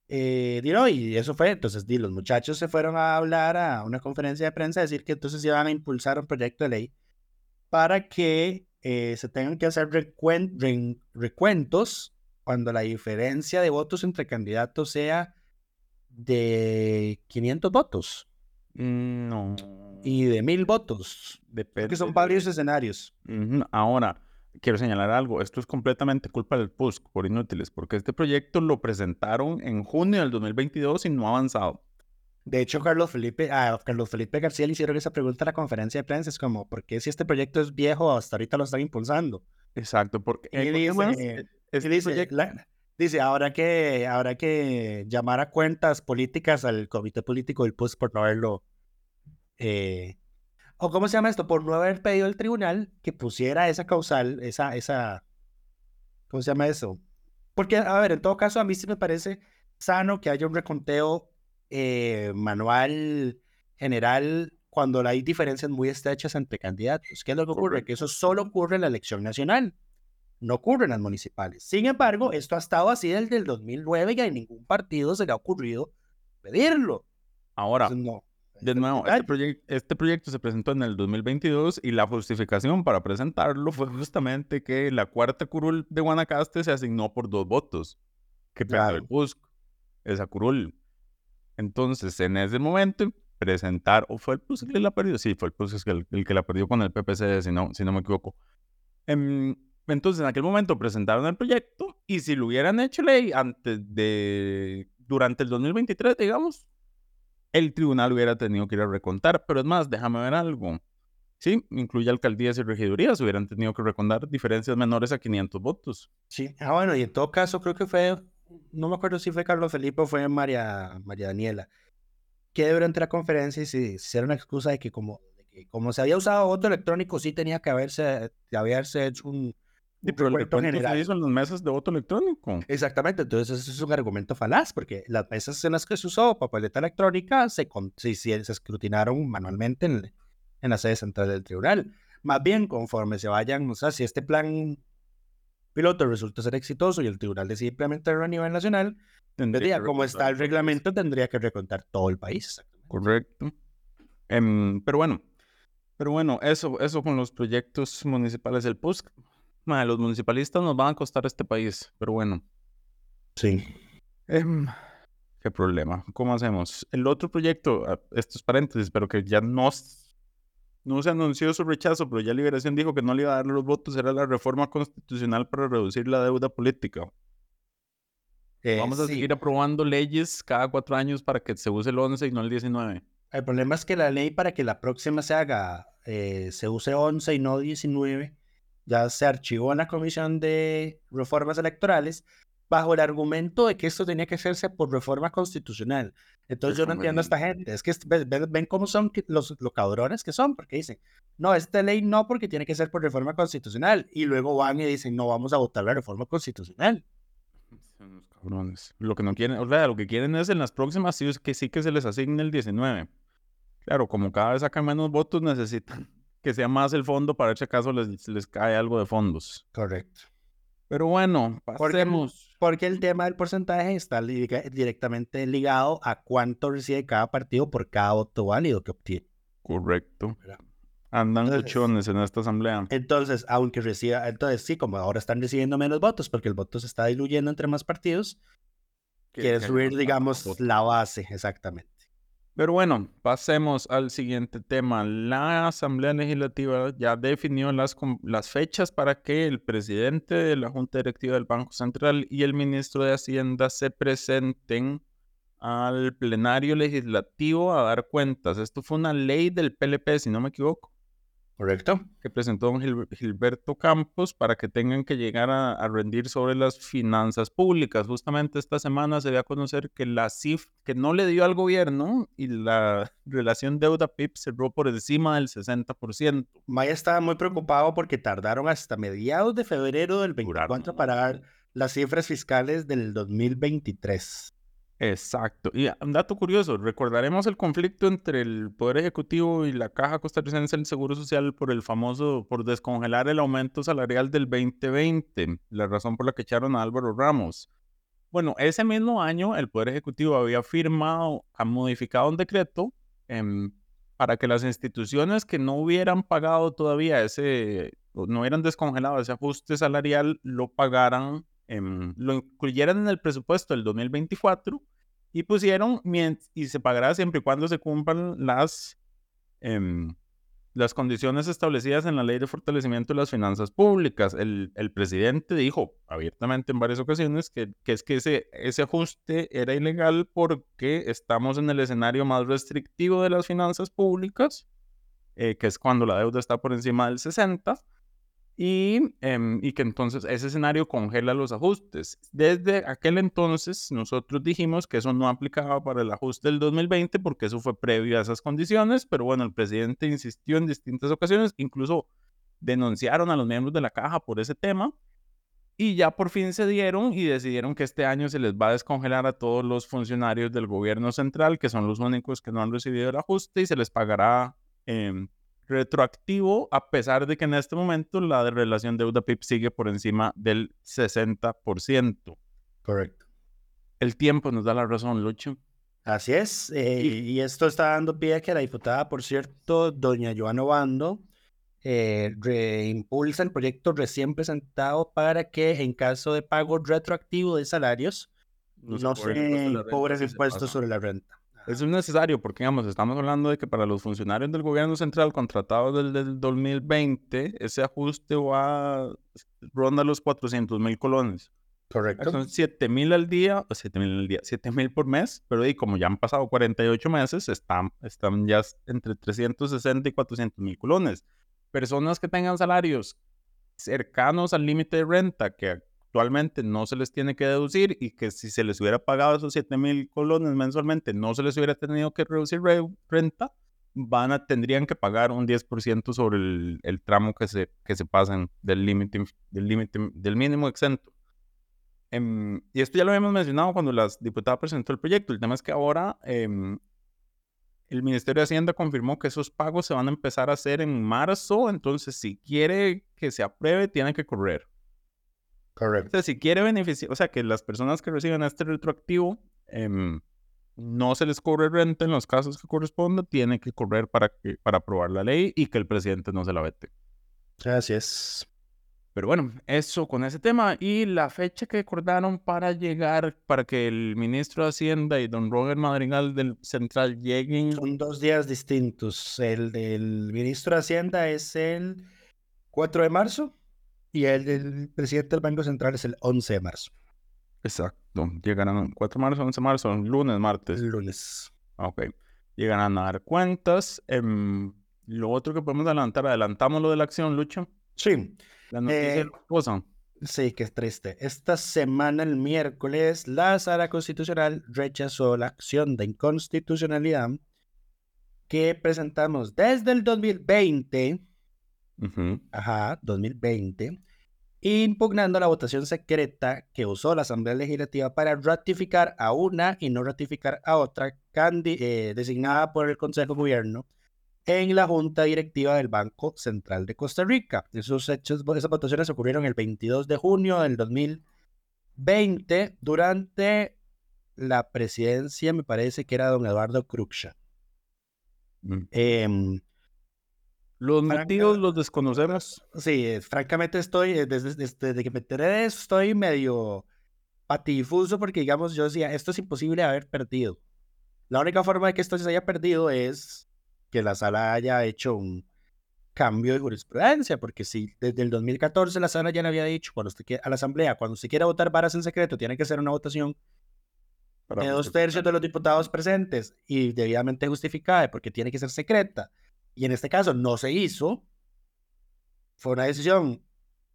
Eh, y eso fue, entonces di, los muchachos se fueron a hablar a una conferencia de prensa a decir que entonces iban a impulsar un proyecto de ley para que eh, se tengan que hacer recuentos cuando la diferencia de votos entre candidatos sea de 500 votos. Mm, no. Y de 1000 votos. Depende. Que son varios escenarios. Ahora, quiero señalar algo, esto es completamente culpa del PUSC por inútiles, porque este proyecto lo presentaron en junio del 2022 y no ha avanzado. De hecho, Carlos Felipe, a Carlos Felipe García le hicieron esa pregunta a la conferencia de prensa, es como, ¿por qué si este proyecto es viejo hasta ahorita lo están impulsando? Exacto, porque... Y dice, dice, dice, ahora que, ahora que llamar a cuentas políticas al comité político del PUSC por no haberlo eh, o cómo se llama esto, por no haber pedido al tribunal que pusiera esa causal, esa, esa, ¿cómo se llama eso? Porque, a ver, en todo caso, a mí sí me parece sano que haya un reconteo eh, manual general cuando hay diferencias muy estrechas entre candidatos. ¿Qué es lo que ocurre? Que eso solo ocurre en la elección nacional, no ocurre en las municipales. Sin embargo, esto ha estado así desde el 2009 y a ningún partido se le ha ocurrido pedirlo. Ahora, no. De nuevo, este, este, proyecto se presentó en el 2022 y la justificación para presentarlo fue justamente que la cuarta curul de Guanacaste se asignó por dos votos, que claro. el PUSC, esa curul. Entonces, en ese momento, presentar, o fue el PUSC que la perdió, sí, fue el PUSC el, el que la perdió con el PPC, si no, si no me equivoco. Em, entonces, en aquel momento presentaron el proyecto y si lo hubieran hecho ley antes de, durante el 2023, digamos, el tribunal hubiera tenido que ir a recontar. Pero es más, déjame ver algo. Sí, incluye alcaldías y regidurías, hubieran tenido que recontar diferencias menores a 500 votos. Sí, ah, bueno, y en todo caso creo que fue, no me acuerdo si fue Carlos Felipe o fue María, María Daniela, que durante la conferencia se hicieron una excusa de que como, como se había usado voto electrónico, sí tenía que haberse, haberse hecho un, Sí, pero el general. se hizo en las mesas de voto electrónico. Exactamente, entonces eso es un argumento falaz, porque las mesas en las que se usó papeleta electrónica se, se, se escrutinaron manualmente en, en, la sede central del tribunal. Más bien, conforme se vayan, o sea, si este plan piloto resulta ser exitoso y el tribunal decide implementarlo a nivel nacional, tendría, como está el reglamento, tendría que recontar todo el país. Correcto. Em, pero bueno, pero bueno, eso, eso con los proyectos municipales del PUSC los municipalistas nos van a costar este país, pero bueno. Sí. Em, ¿Qué problema? ¿Cómo hacemos? El otro proyecto, ah, estos paréntesis, pero que ya no, no se anunció su rechazo, pero ya Liberación dijo que no le iba a dar los votos, era la reforma constitucional para reducir la deuda política. Eh, Vamos a seguir aprobando leyes cada cuatro años para que se use el 11 y no el 19. El problema es que la ley para que la próxima se haga, eh, se use 11 y no 19, ya se archivó en la Comisión de Reformas Electorales bajo el argumento de que esto tenía que hacerse por reforma constitucional. Entonces yo no entiendo a esta gente. Es que ven, cómo son los, los cabrones que son, porque dicen, no, esta ley no, porque tiene que ser por reforma constitucional. Y luego van y dicen, no, vamos a votar la reforma constitucional. Son los cabrones. Lo que no quieren, o sea, lo que quieren es en las próximas sí, que sí que se les asigne el 19. Claro, como cada vez sacan menos votos, necesitan que sea más el fondo para ver si acaso les, les cae algo de fondos. Correcto. Pero bueno, pasemos. Porque, el tema del porcentaje está directamente ligado a cuánto recibe cada partido por cada voto válido que obtiene. Correcto. Andan luchones en esta asamblea. Entonces, aunque reciba, entonces sí, como ahora están recibiendo menos votos porque el voto se está diluyendo entre más partidos, quiere subir, digamos, la base, exactamente. Pero bueno, pasemos al siguiente tema. La Asamblea Legislativa ya definió las, las fechas para que el presidente de la Junta Directiva del Banco Central y el ministro de Hacienda se presenten al plenario legislativo a dar cuentas. Esto fue una ley del PLP, si no me equivoco. Correcto. Que presentó don Gilberto Campos para que tengan que llegar a, rendir sobre las finanzas públicas. Justamente esta semana se dio a conocer que la CIF, que no le dio al gobierno y la relación deuda-PIB cerró por encima del 60%. Maya estaba muy preocupado porque tardaron hasta mediados de febrero del 24 para dar las cifras fiscales del 2023. Exacto. Y un dato curioso, recordaremos el conflicto entre el Poder Ejecutivo y la Caja Costarricense del Seguro Social por el famoso, por descongelar el aumento salarial del 2020, la razón por la que echaron a Álvaro Ramos. Bueno, ese mismo año el Poder Ejecutivo había firmado, ha modificado un decreto em, para que las instituciones que no hubieran pagado todavía ese, no hubieran descongelado ese ajuste salarial, lo pagaran Em, lo incluyeran en el presupuesto del 2024 y pusieron y se pagará siempre y cuando se cumplan las, em, las condiciones establecidas en la ley de fortalecimiento de las finanzas públicas. El, el presidente dijo abiertamente en varias ocasiones que, que, es que ese, ese ajuste era ilegal porque estamos en el escenario más restrictivo de las finanzas públicas, eh, que es cuando la deuda está por encima del 60 y, em, y que entonces ese escenario congela los ajustes. Desde aquel entonces nosotros dijimos que eso no aplicaba para el ajuste del 2020 porque eso fue previo a esas condiciones, pero bueno, el presidente insistió en distintas ocasiones, incluso denunciaron a los miembros de la caja por ese tema y ya por fin se dieron y decidieron que este año se les va a descongelar a todos los funcionarios del gobierno central, que son los únicos que no han recibido el ajuste y se les pagará eh, retroactivo, a pesar de que en este momento la relación deuda-PIB sigue por encima del 60%. Correcto. El tiempo nos da la razón, Lucho. Así es, eh, y esto está dando pie a que la diputada, por cierto, doña Joana Obando, eh, reimpulsa el proyecto recién presentado para que en caso de pago retroactivo de salarios no, No se se cobren impuestos sobre la renta, Eso es necesario porque, digamos, estamos hablando de que para los funcionarios del gobierno central contratados del, del 2020, ese ajuste va, ronda los 400 mil colones. Correcto. Son 7 mil al día, o 7 mil al día, 7 mil por mes, pero y como ya han pasado 48 meses, están, están ya entre 360 y 400 mil colones. Personas que tengan salarios cercanos al límite de renta, que actualmente no se les tiene que deducir y que si se les hubiera pagado esos 7 mil colones mensualmente, no se les hubiera tenido que reducir re- renta, van a, tendrían que pagar un 10% sobre el, tramo que se, que se pasen del límite, del del mínimo exento. Em, y esto ya lo habíamos mencionado cuando la diputada presentó el proyecto. El tema es que ahora em, el Ministerio de Hacienda confirmó que esos pagos se van a empezar a hacer en marzo. Entonces, si quiere que se apruebe, tiene que correr. O Correcto. sea, si quiere beneficiar, o sea, que las personas que reciban este retroactivo em, no se les cobre renta en los casos que corresponda, tiene que correr para, que, para aprobar la ley y que el presidente no se la vete. Así es. Pero bueno, eso con ese tema. Y la fecha que acordaron para llegar, para que el ministro de Hacienda y don Roger Madrigal del Central lleguen. Son dos días distintos. El del ministro de Hacienda es el 4 de marzo y el del presidente del Banco Central es el 11 de marzo, Exacto. Llegarán 4 de marzo, 11 de marzo, lunes, martes. el lunes. Ah, Ok. Llegarán a dar cuentas. Em, lo otro que podemos adelantar, adelantamos lo de la acción, Lucho. Sí, La noticia Eh, cosa. sí, qué triste. Esta semana, el miércoles, la Sala Constitucional rechazó la acción de inconstitucionalidad que presentamos desde el 2020 Ujú. ajá, 2020, impugnando la votación secreta que usó la Asamblea Legislativa para ratificar a una y no ratificar a otra eh, designada por el Consejo de Gobierno en la Junta Directiva del Banco Central de Costa Rica. Esos hechos, esas votaciones ocurrieron el 22 de junio del 2020 durante la presidencia, me parece que era don Eduardo Cruxa. Mm. Los motivos los desconocemos. Sí, eh, francamente estoy, eh, desde, desde- desde que me enteré de eso, estoy medio patidifuso porque, digamos, yo decía, esto es imposible haber perdido. La única forma de que esto se haya perdido es que la sala haya hecho un cambio de jurisprudencia, porque si desde el 2014 la sala ya le había dicho cuando usted quiera- a la asamblea, cuando usted quiera votar varas en secreto, tiene que ser una votación de dos tercios de los diputados presentes y debidamente justificada, porque tiene que ser secreta. Y en este caso no se hizo. Fue una decisión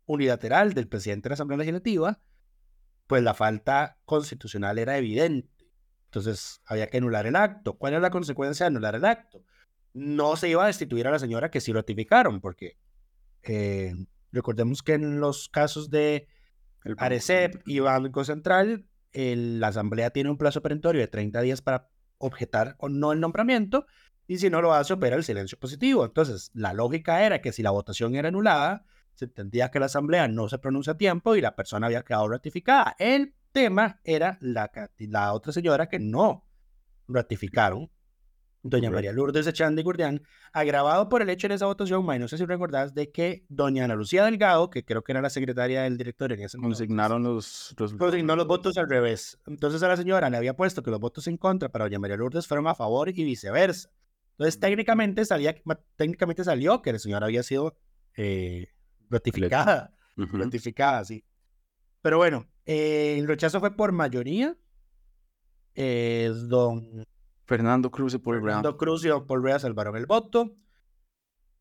unilateral del presidente de la Asamblea Legislativa, pues la falta constitucional era evidente. Entonces había que anular el acto. ¿Cuál es la consecuencia de anular el acto? No se iba a destituir a la señora que sí ratificaron, porque eh, recordemos que en los casos de El Arecep y Banco Central, el- la Asamblea tiene un plazo perentorio de 30 días para objetar o no el nombramiento, y si no lo hace, opera el silencio positivo. Entonces, la lógica era que si la votación era anulada, se entendía que la Asamblea no se pronuncia a tiempo y la persona había quedado ratificada. El tema era la, la otra señora que no ratificaron, doña. María Lourdes Echandi Gurdián, agravado por el hecho en esa votación, ma, y no sé si recordás, de que doña Ana Lucía Delgado, que creo que era la secretaria del director en ese entonces, Consignaron los resultados. consignó los votos al revés. Entonces a la señora le había puesto que los votos en contra para doña María Lourdes fueron a favor y viceversa. Entonces técnicamente, salía, técnicamente salió que la señora había sido eh, ratificada. Ujú. Ratificada, sí. Pero bueno, eh, el rechazo fue por mayoría. Eh, don Fernando Cruz y Paul Brown. Fernando Cruz y don Paul Rea salvaron el voto.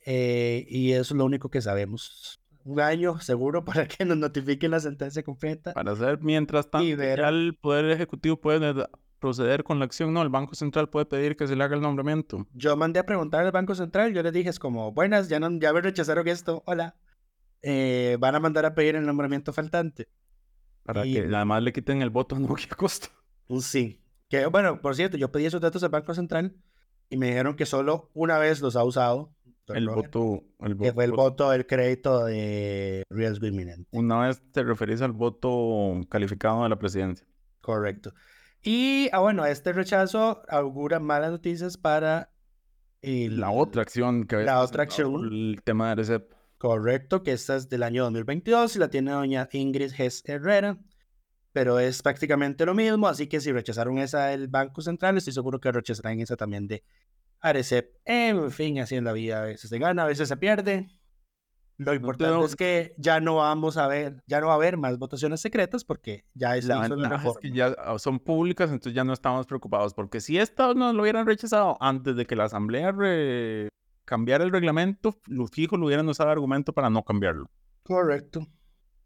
Eh, y eso es lo único que sabemos. Un año seguro para que nos notifiquen la sentencia completa. Para hacer, mientras tanto, el Poder Ejecutivo puede proceder con la acción, no, el Banco Central puede pedir que se le haga el nombramiento. Yo mandé a preguntar al Banco Central, yo les dije, es como, buenas, ya, no, ya me rechazaron esto, hola. Eh, van a mandar a pedir el nombramiento faltante. Para Y- que además le quiten el voto a Nokia Costa. Un sí. Que bueno, por cierto, yo pedí esos datos al Banco Central y me dijeron que solo una vez los ha usado. El Roger, voto, el Que fue el voto. voto del crédito de riesgo inminente. Una vez te referís al voto calificado de la presidencia. Correcto. Y, ah, bueno, este rechazo augura malas noticias para el- La otra acción que La otra acción. El tema de RCEP. Correcto, que esta es del año 2022 y la tiene doña Ingrid Hess Herrera, pero es prácticamente lo mismo, así que si rechazaron esa del Banco Central, estoy seguro que rechazarán esa también de Arecep. En fin, así en la vida, a veces se gana, a veces se pierde. Lo importante tengo- es que ya no vamos a ver, ya no va a haber más votaciones secretas porque ya es La ventaja es que ya ah, son públicas, entonces ya no estamos preocupados, porque si estas no lo hubieran rechazado antes de que la asamblea re- cambiara el reglamento, lo fijo lo hubieran usado argumento para no cambiarlo. Correcto.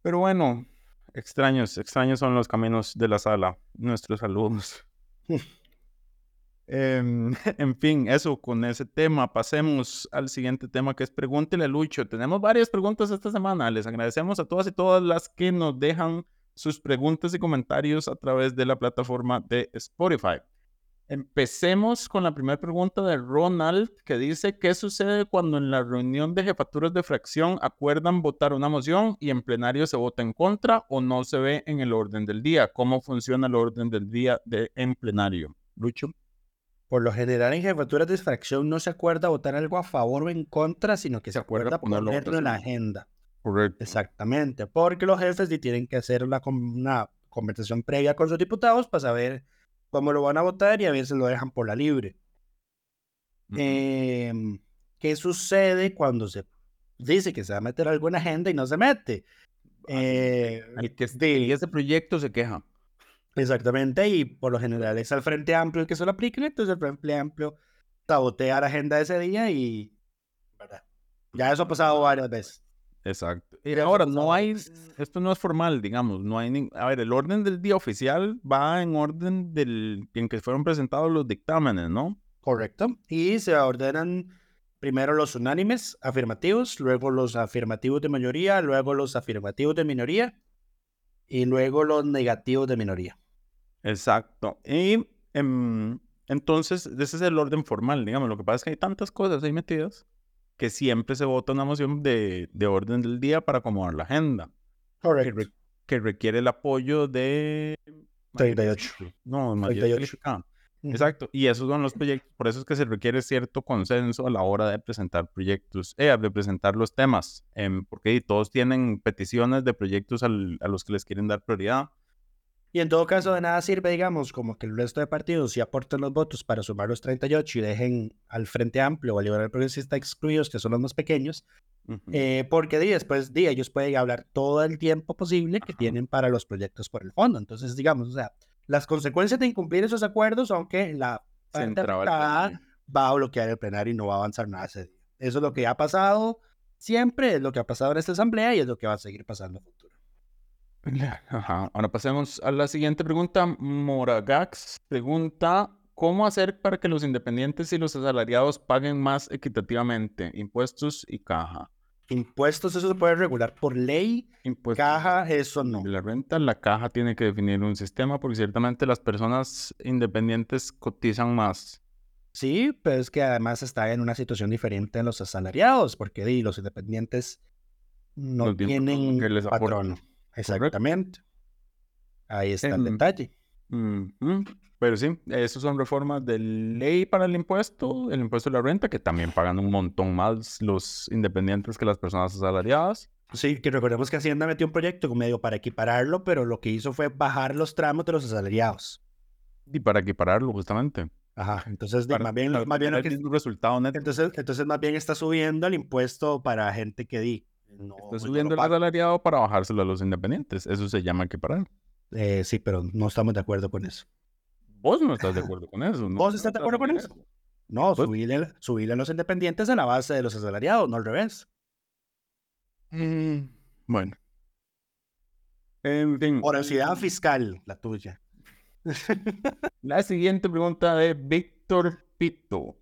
Pero bueno, extraños, extraños son los caminos de la sala. Nuestros saludos. Em, en fin, eso con ese tema. Pasemos al siguiente tema que es Pregúntele a Lucho. Tenemos varias preguntas esta semana. Les agradecemos a todas y todas las que nos dejan sus preguntas y comentarios a través de la plataforma de Spotify. Empecemos con la primera pregunta de Ronald, que dice, ¿qué sucede cuando en la reunión de jefaturas de fracción acuerdan votar una moción y en plenario se vota en contra o no se ve en el orden del día? ¿Cómo funciona el orden del día de, en plenario? Lucho. Por lo general, en jefaturas de fracción no se acuerda votar algo a favor o en contra, sino que se, acuerda ponerlo en la agenda. Correcto. Exactamente, porque los jefes sí tienen que hacer una, con- una conversación previa con sus diputados para saber cómo lo van a votar y a veces lo dejan por la libre. Em, ¿Qué sucede cuando se dice que se va a meter algo en la agenda y no se mete? Eh, el que y ese proyecto se queja. Exactamente, y por lo general es al Frente Amplio el que se lo aplica, entonces el Frente Amplio sabotea la agenda de ese día y... ¿verdad? Ya eso ha pasado varias veces. Exacto. Y eso ahora, no hay, esto no es formal, digamos, no hay, nin- a ver, el orden del día oficial va en orden del, en que fueron presentados los dictámenes, ¿no? Correcto. Y se ordenan primero los unánimes afirmativos, luego los afirmativos de mayoría, luego los afirmativos de minoría y luego los negativos de minoría. Exacto. Y em, entonces, ese es el orden formal, digamos. Lo que pasa es que hay tantas cosas ahí metidas que siempre se vota una moción de, de orden del día para acomodar la agenda, que, Correcto. re- que requiere el apoyo de... 38. No, mayoría 38. calificada. Ujú. Exacto, y esos son los proyectos, por eso es que se requiere cierto consenso a la hora de presentar proyectos, eh, de presentar los temas, em, porque todos tienen peticiones de proyectos al- a los que les quieren dar prioridad. Y en todo caso, de nada sirve, digamos, como que el resto de partidos sí aporten los votos para sumar los 38 y dejen al Frente Amplio o al Liberal Progresista excluidos, que son los más pequeños, Ujú. eh, porque di, después di, ellos pueden hablar todo el tiempo posible que Ajá. tienen para los proyectos por el fondo. Entonces, digamos, o sea, las consecuencias de incumplir esos acuerdos son que la parte afectada va a bloquear el plenario y no va a avanzar nada ese día. Eso es lo que ha pasado siempre, es lo que ha pasado en esta asamblea y es lo que va a seguir pasando en el futuro. Ajá. Ahora pasemos a la siguiente pregunta. Moragax pregunta, ¿cómo hacer para que los independientes y los asalariados paguen más equitativamente? Impuestos y caja. Impuestos, eso se puede regular por ley, Impuestos caja, eso no. la renta, la caja tiene que definir un sistema porque ciertamente las personas independientes cotizan más. Sí, pero es que además está en una situación diferente en los asalariados, porque di, los independientes no, tienen que les patrono. Exactamente. Ahí está el detalle. Pero sí, esas son reformas de ley para el impuesto, el impuesto de la renta, que también pagan un montón más los independientes que las personas asalariadas. Sí, que recordemos que Hacienda metió un proyecto como medio para equipararlo, pero lo que hizo fue bajar los tramos de los asalariados. Y para equipararlo, justamente. Ajá, entonces Para, más bien, para más bien que- resultado neto. entonces, entonces más bien está subiendo el impuesto para gente que di. No, Está no subiendo el asalariado para bajárselo a los independientes. Eso se llama equiparar. Eh, sí, pero no estamos de acuerdo con eso. Vos no estás de acuerdo con eso. ¿no? ¿Vos estás de acuerdo con eso? No, Pues- subirle, subirle a los independientes a la base de los asalariados, no al revés. Mm, bueno. En fin. Morosidad fiscal, la tuya. La siguiente pregunta de Víctor Pito.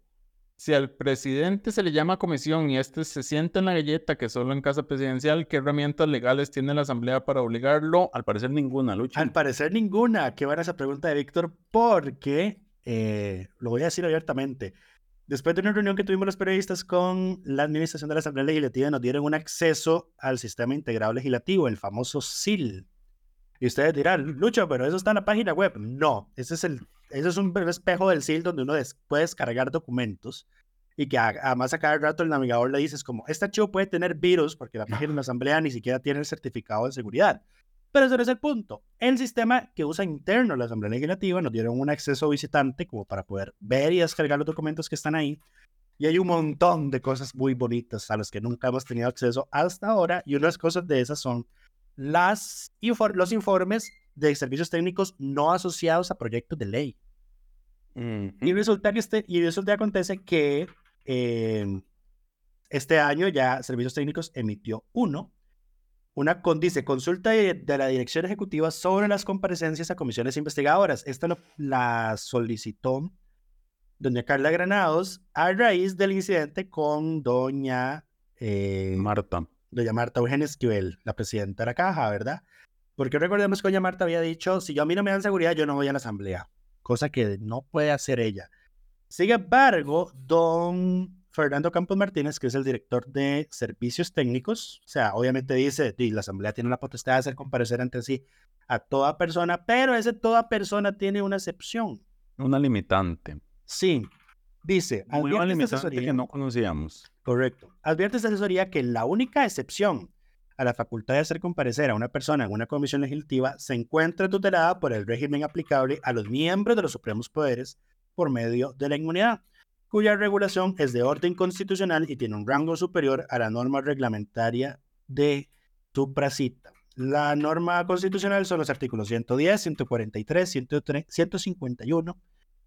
Si al presidente se le llama comisión y este se sienta en la galleta que solo en casa presidencial, ¿qué herramientas legales tiene la asamblea para obligarlo? Al parecer ninguna, Lucho. Al parecer ninguna. Qué buena esa pregunta de Víctor, porque eh, lo voy a decir abiertamente. Después de una reunión que tuvimos los periodistas con la administración de la Asamblea Legislativa, nos dieron un acceso al Sistema Integrado Legislativo, el famoso SIL. Y ustedes dirán, Lucho, pero eso está en la página web. No, ese es, el, ese es un espejo del SIL donde uno puede descargar documentos y que además a cada rato el navegador le dices como, este archivo puede tener virus porque la página de la asamblea ni siquiera tiene el certificado de seguridad. Pero ese no es el punto. El sistema que usa interno la Asamblea Legislativa nos dieron un acceso visitante como para poder ver y descargar los documentos que están ahí. Y hay un montón de cosas muy bonitas a las que nunca hemos tenido acceso hasta ahora. Y unas cosas de esas son las, los informes de servicios técnicos no asociados a proyectos de ley. Y resulta que este, y resulta que acontece que eh, este año ya Servicios Técnicos emitió uno, una con, dice consulta de, la Dirección Ejecutiva sobre las comparecencias a comisiones investigadoras. Esta la solicitó doña Carla Granados a raíz del incidente con doña eh, Marta doña Marta Eugenia Esquivel, la presidenta de la caja, ¿verdad? Porque recordemos que doña Marta había dicho, si yo a mí no me dan seguridad, yo no voy a la asamblea, cosa que no puede hacer ella. Sin embargo, don Fernando Campos Martínez, que es el director de servicios técnicos, o sea, obviamente dice, la asamblea tiene la potestad de hacer comparecer entre sí a toda persona, pero ese toda persona tiene una excepción. Una limitante. Sí, Dice, Muy asesoría que no conocíamos. Correcto. Advierte esta asesoría que la única excepción a la facultad de hacer comparecer a una persona en una comisión legislativa se encuentra tutelada por el régimen aplicable a los miembros de los supremos poderes por medio de la inmunidad, cuya regulación es de orden constitucional y tiene un rango superior a la norma reglamentaria de supracita. La norma constitucional son los artículos 110, 143, 151,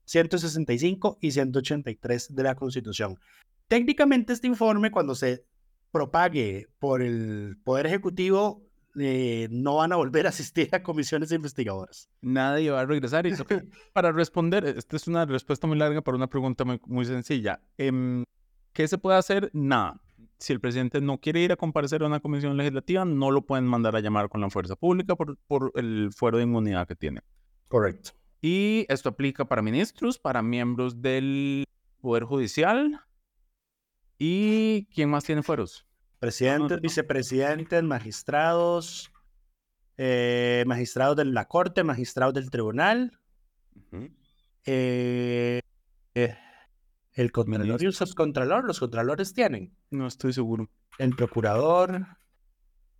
165 y 183 de la Constitución. Técnicamente este informe, cuando se propague por el Poder Ejecutivo, eh, no van a volver a asistir a comisiones investigadoras. Nadie va a regresar. Y para responder, esta es una respuesta muy larga para una pregunta muy, sencilla. Em, ¿Qué se puede hacer? Nada. Si el presidente no quiere ir a comparecer a una comisión legislativa, no lo pueden mandar a llamar con la fuerza pública por, por el fuero de inmunidad que tiene. Correcto. Y esto aplica para ministros, para miembros del Poder Judicial. ¿Y quién más tiene fueros? Presidentes, vicepresidentes, magistrados, eh, magistrados de la Corte, magistrados del Tribunal. Eh, eh, el Contralor y el Subcontralor, los Contralores tienen. No estoy seguro. El Procurador.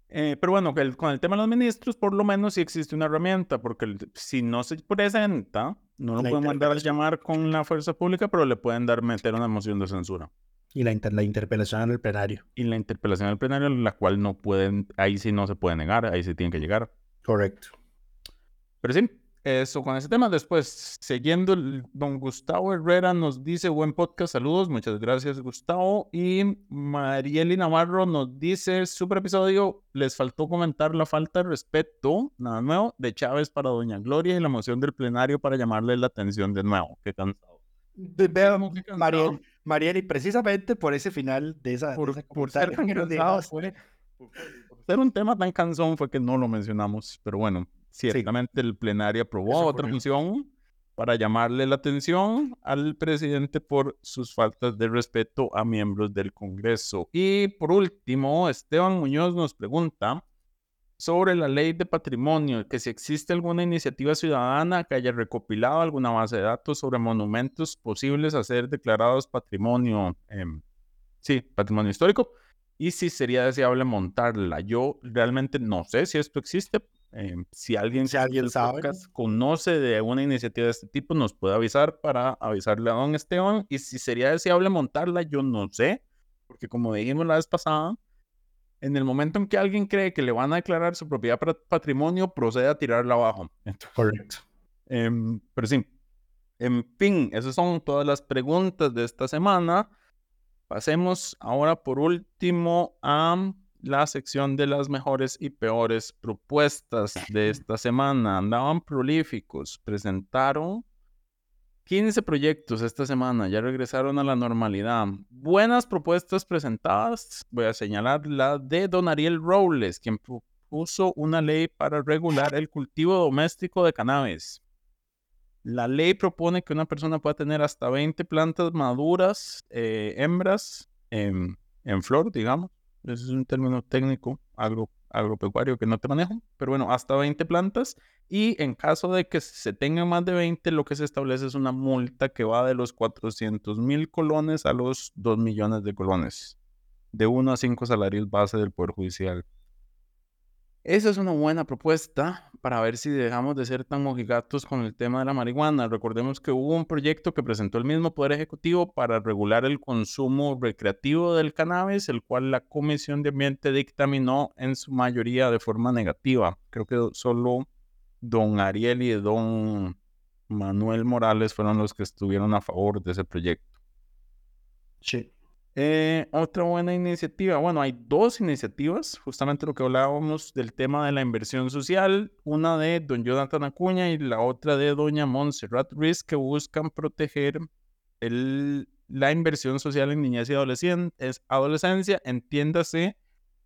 Eh, pero bueno, con el tema de los ministros, por lo menos sí existe una herramienta, porque si no se presenta, no lo pueden mandar a llamar con la fuerza pública, pero le pueden dar meter una moción de censura. Y la, la interpelación en el plenario. Y la interpelación en el plenario, la cual no pueden, ahí sí no se puede negar, ahí sí tienen que llegar. Correcto. Pero sí, eso con ese tema. Después, siguiendo, don Gustavo Herrera nos dice, buen podcast, saludos, muchas gracias Gustavo. Y Marieli Navarro nos dice, super episodio, les faltó comentar la falta de respeto, nada nuevo, de Chávez para Doña Gloria y la moción del plenario para llamarle la atención de nuevo. Qué cansado. Mariel, Mariel, y precisamente por ese final de esa... Por, ser cansado fue, por ser un tema tan cansón fue que no lo mencionamos, pero bueno, Ciertamente el plenario aprobó otra moción para llamarle la atención al presidente por sus faltas de respeto a miembros del Congreso. Y por último, Esteban Muñoz nos pregunta sobre la ley de patrimonio, que si existe alguna iniciativa ciudadana que haya recopilado alguna base de datos sobre monumentos posibles a ser declarados patrimonio, em, sí, patrimonio histórico, y si sería deseable montarla. Yo realmente no sé si esto existe, Em, si alguien, si alguien sabe. conoce de una iniciativa de este tipo, nos puede avisar para avisarle a don Esteban. Y si sería deseable montarla, yo no sé, porque como dijimos la vez pasada, en el momento en que alguien cree que le van a declarar su propiedad patrimonio, procede a tirarla abajo. Correcto. Em, pero sí, en fin, esas son todas las preguntas de esta semana. Pasemos ahora por último a la sección de las mejores y peores propuestas de esta semana. Andaban prolíficos, presentaron 15 proyectos esta semana, ya regresaron a la normalidad. Buenas propuestas presentadas. Voy a señalar la de Don Ariel Robles, quien propuso una ley para regular el cultivo doméstico de cannabis. La ley propone que una persona pueda tener hasta 20 plantas maduras, eh, hembras, en flor, digamos, ese es un término técnico, agro, agropecuario que no te manejo, pero bueno, hasta 20 plantas y en caso de que se tengan más de 20, lo que se establece es una multa que va de los 400 mil colones a los 2 millones de colones, de 1 a 5 salarios base del Poder Judicial. Esa es una buena propuesta para ver si dejamos de ser tan mojigatos con el tema de la marihuana. Recordemos que hubo un proyecto que presentó el mismo Poder Ejecutivo para regular el consumo recreativo del cannabis, el cual la Comisión de Ambiente dictaminó en su mayoría de forma negativa. Creo que solo don Ariel y don Manuel Morales fueron los que estuvieron a favor de ese proyecto. Sí. Eh, otra buena iniciativa, bueno, hay dos iniciativas, justamente lo que hablábamos del tema de la inversión social, una de don Jonathan Acuña y la otra de doña Montserrat Ruiz, que buscan proteger la inversión social en niñez y adolescencia, entiéndase,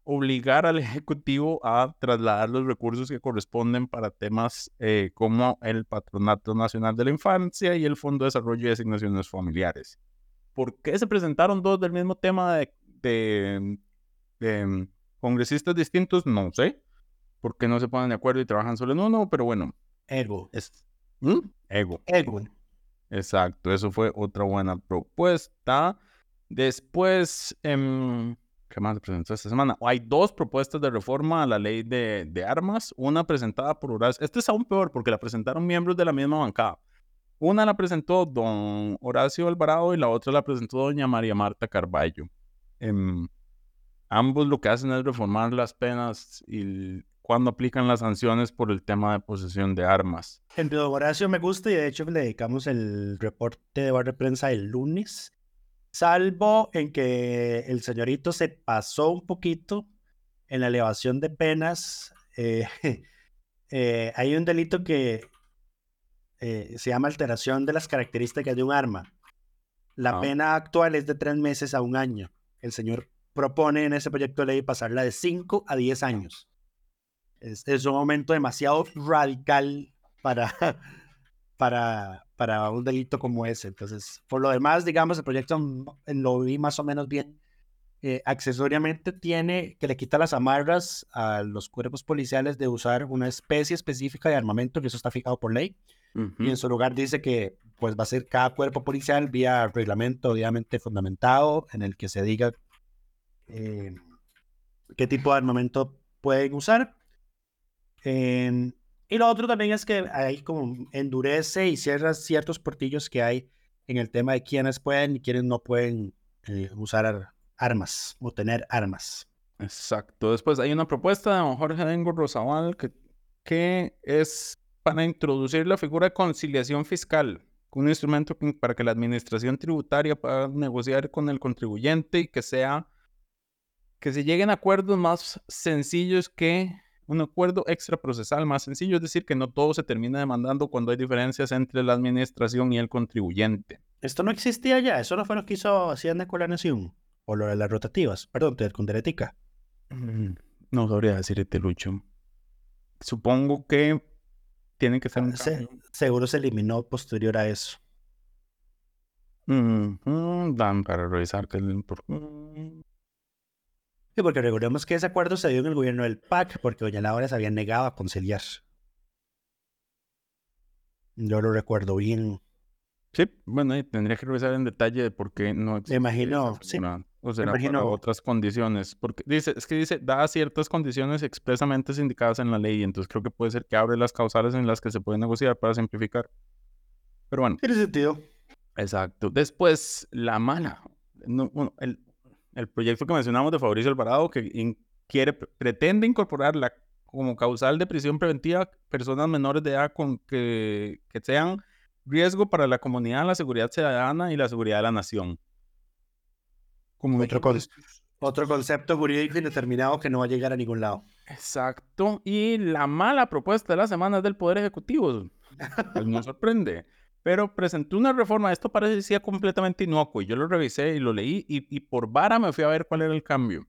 obligar al Ejecutivo a trasladar los recursos que corresponden para temas eh, como el Patronato Nacional de la Infancia y el Fondo de Desarrollo y Asignaciones Familiares. ¿Por qué se presentaron dos del mismo tema de, congresistas distintos? No sé. ¿Por qué no se ponen de acuerdo y trabajan solo en uno? Pero bueno. Ego. Es, ¿Mm? Ego. Ego. Exacto, eso fue otra buena propuesta. Después, em, ¿qué más se presentó esta semana? Hay dos propuestas de reforma a la ley de, de armas. Una presentada por Horacio. Este es aún peor porque la presentaron miembros de la misma bancada. Una la presentó don Horacio Alvarado y la otra la presentó doña María Marta Carballo. Em, ambos lo que hacen es reformar las penas y cuando aplican las sanciones por el tema de posesión de armas. El de Horacio me gusta y de hecho le dedicamos el reporte de barra de prensa el lunes, salvo en que el señorito se pasó un poquito en la elevación de penas. Eh, eh, hay un delito que eh, se llama alteración de las características de un arma. La ah. pena actual es de tres meses a un año. El señor propone en ese proyecto de ley pasarla de cinco a diez años. Es, un aumento demasiado radical para, para, para un delito como ese. Entonces, por lo demás, digamos, el proyecto lo vi más o menos bien. Eh, accesoriamente tiene que le quita las amarras a los cuerpos policiales de usar una especie específica de armamento, que eso está fijado por ley. Y en su lugar dice que pues va a ser cada cuerpo policial vía reglamento obviamente fundamentado en el que se diga eh, qué tipo de armamento pueden usar. y lo otro también es que hay como endurece y cierra ciertos portillos que hay en el tema de quiénes pueden y quiénes no pueden eh, usar armas o tener armas. Exacto. Después hay una propuesta de don Jorge Dengo Rosabal que, que es para introducir la figura de conciliación fiscal, un instrumento para que la administración tributaria pueda negociar con el contribuyente y que sea que se lleguen a acuerdos más sencillos que un acuerdo extraprocesal más sencillo, es decir, que no todo se termina demandando cuando hay diferencias entre la administración y el contribuyente. Esto no existía ya, eso no fue lo que hizo Hacienda con la Nación, o lo de las rotativas, perdón, con Deretica. Mm, no sabría decirte, Lucho. Supongo que tienen que ser un Seguro se eliminó posterior a eso. dan para revisar que Sí, porque recordemos que ese acuerdo se dio en el gobierno del PAC porque Doña Laura se había negado a conciliar. Yo lo recuerdo bien. Sí, bueno, tendría que revisar en detalle de por qué no Me imagino, sí. O será para otras condiciones. Porque dice, es que dice, da ciertas condiciones expresamente indicadas en la ley. Entonces creo que puede ser que abre las causales en las que se puede negociar para simplificar. Pero bueno. Tiene sentido. Exacto. Después, la mala. el, el, proyecto que mencionamos de Fabricio Alvarado, que quiere, pretende incorporar la, como causal de prisión preventiva personas menores de edad con que, que sean riesgo para la comunidad, la seguridad ciudadana y la seguridad de la nación. Como otro, otro concepto jurídico indeterminado que no va a llegar a ningún lado. Exacto. Y la mala propuesta de la semana es del Poder Ejecutivo. Pues no sorprende. Pero presentó una reforma. Esto parecía completamente inocuo. Y yo lo revisé y lo leí. Y, y por vara me fui a ver cuál era el cambio.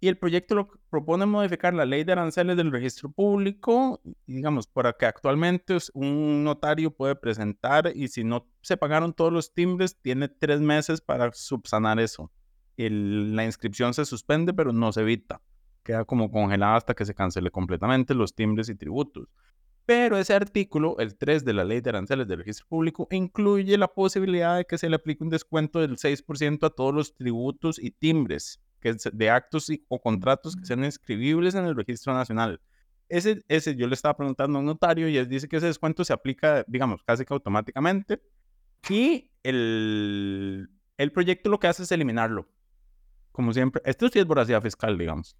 Y el proyecto lo propone modificar la ley de aranceles del registro público, digamos, para que actualmente un notario puede presentar y si no se pagaron todos los timbres, tiene tres meses para subsanar eso la inscripción se suspende, pero no se evita. queda como congelada hasta que se cancele completamente los timbres y tributos. Pero ese artículo, el 3 de la Ley de Aranceles del Registro Público, incluye la posibilidad de que se le aplique un descuento del 6% a todos los tributos y timbres que de actos o contratos que sean inscribibles en el Registro Nacional. Ese, ese yo le estaba preguntando a un notario y él dice que ese descuento se aplica, digamos, casi que automáticamente. Y el, el proyecto lo que hace es eliminarlo. Como siempre, esto sí es voracidad fiscal, digamos.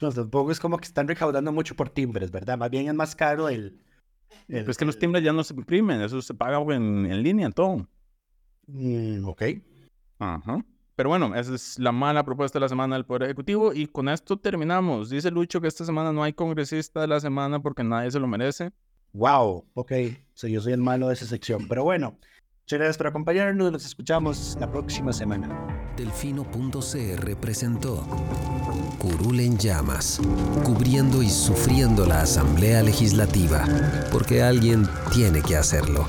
No, tampoco es como que están recaudando mucho por timbres, ¿verdad? Más bien es más caro el... el pues que los timbres ya no se imprimen, eso se paga en, en línea, todo. Mm, ok. Ajá. Pero bueno, esa es la mala propuesta de la semana del Poder Ejecutivo y con esto terminamos. Dice Lucho que esta semana no hay congresista de la semana porque nadie se lo merece. Wow, ok. So, yo soy el malo de esa sección. Pero bueno, muchas gracias por acompañarnos. Nos escuchamos la próxima semana. Delfino.cr presentó Curul en llamas, cubriendo y sufriendo la Asamblea Legislativa, porque alguien tiene que hacerlo.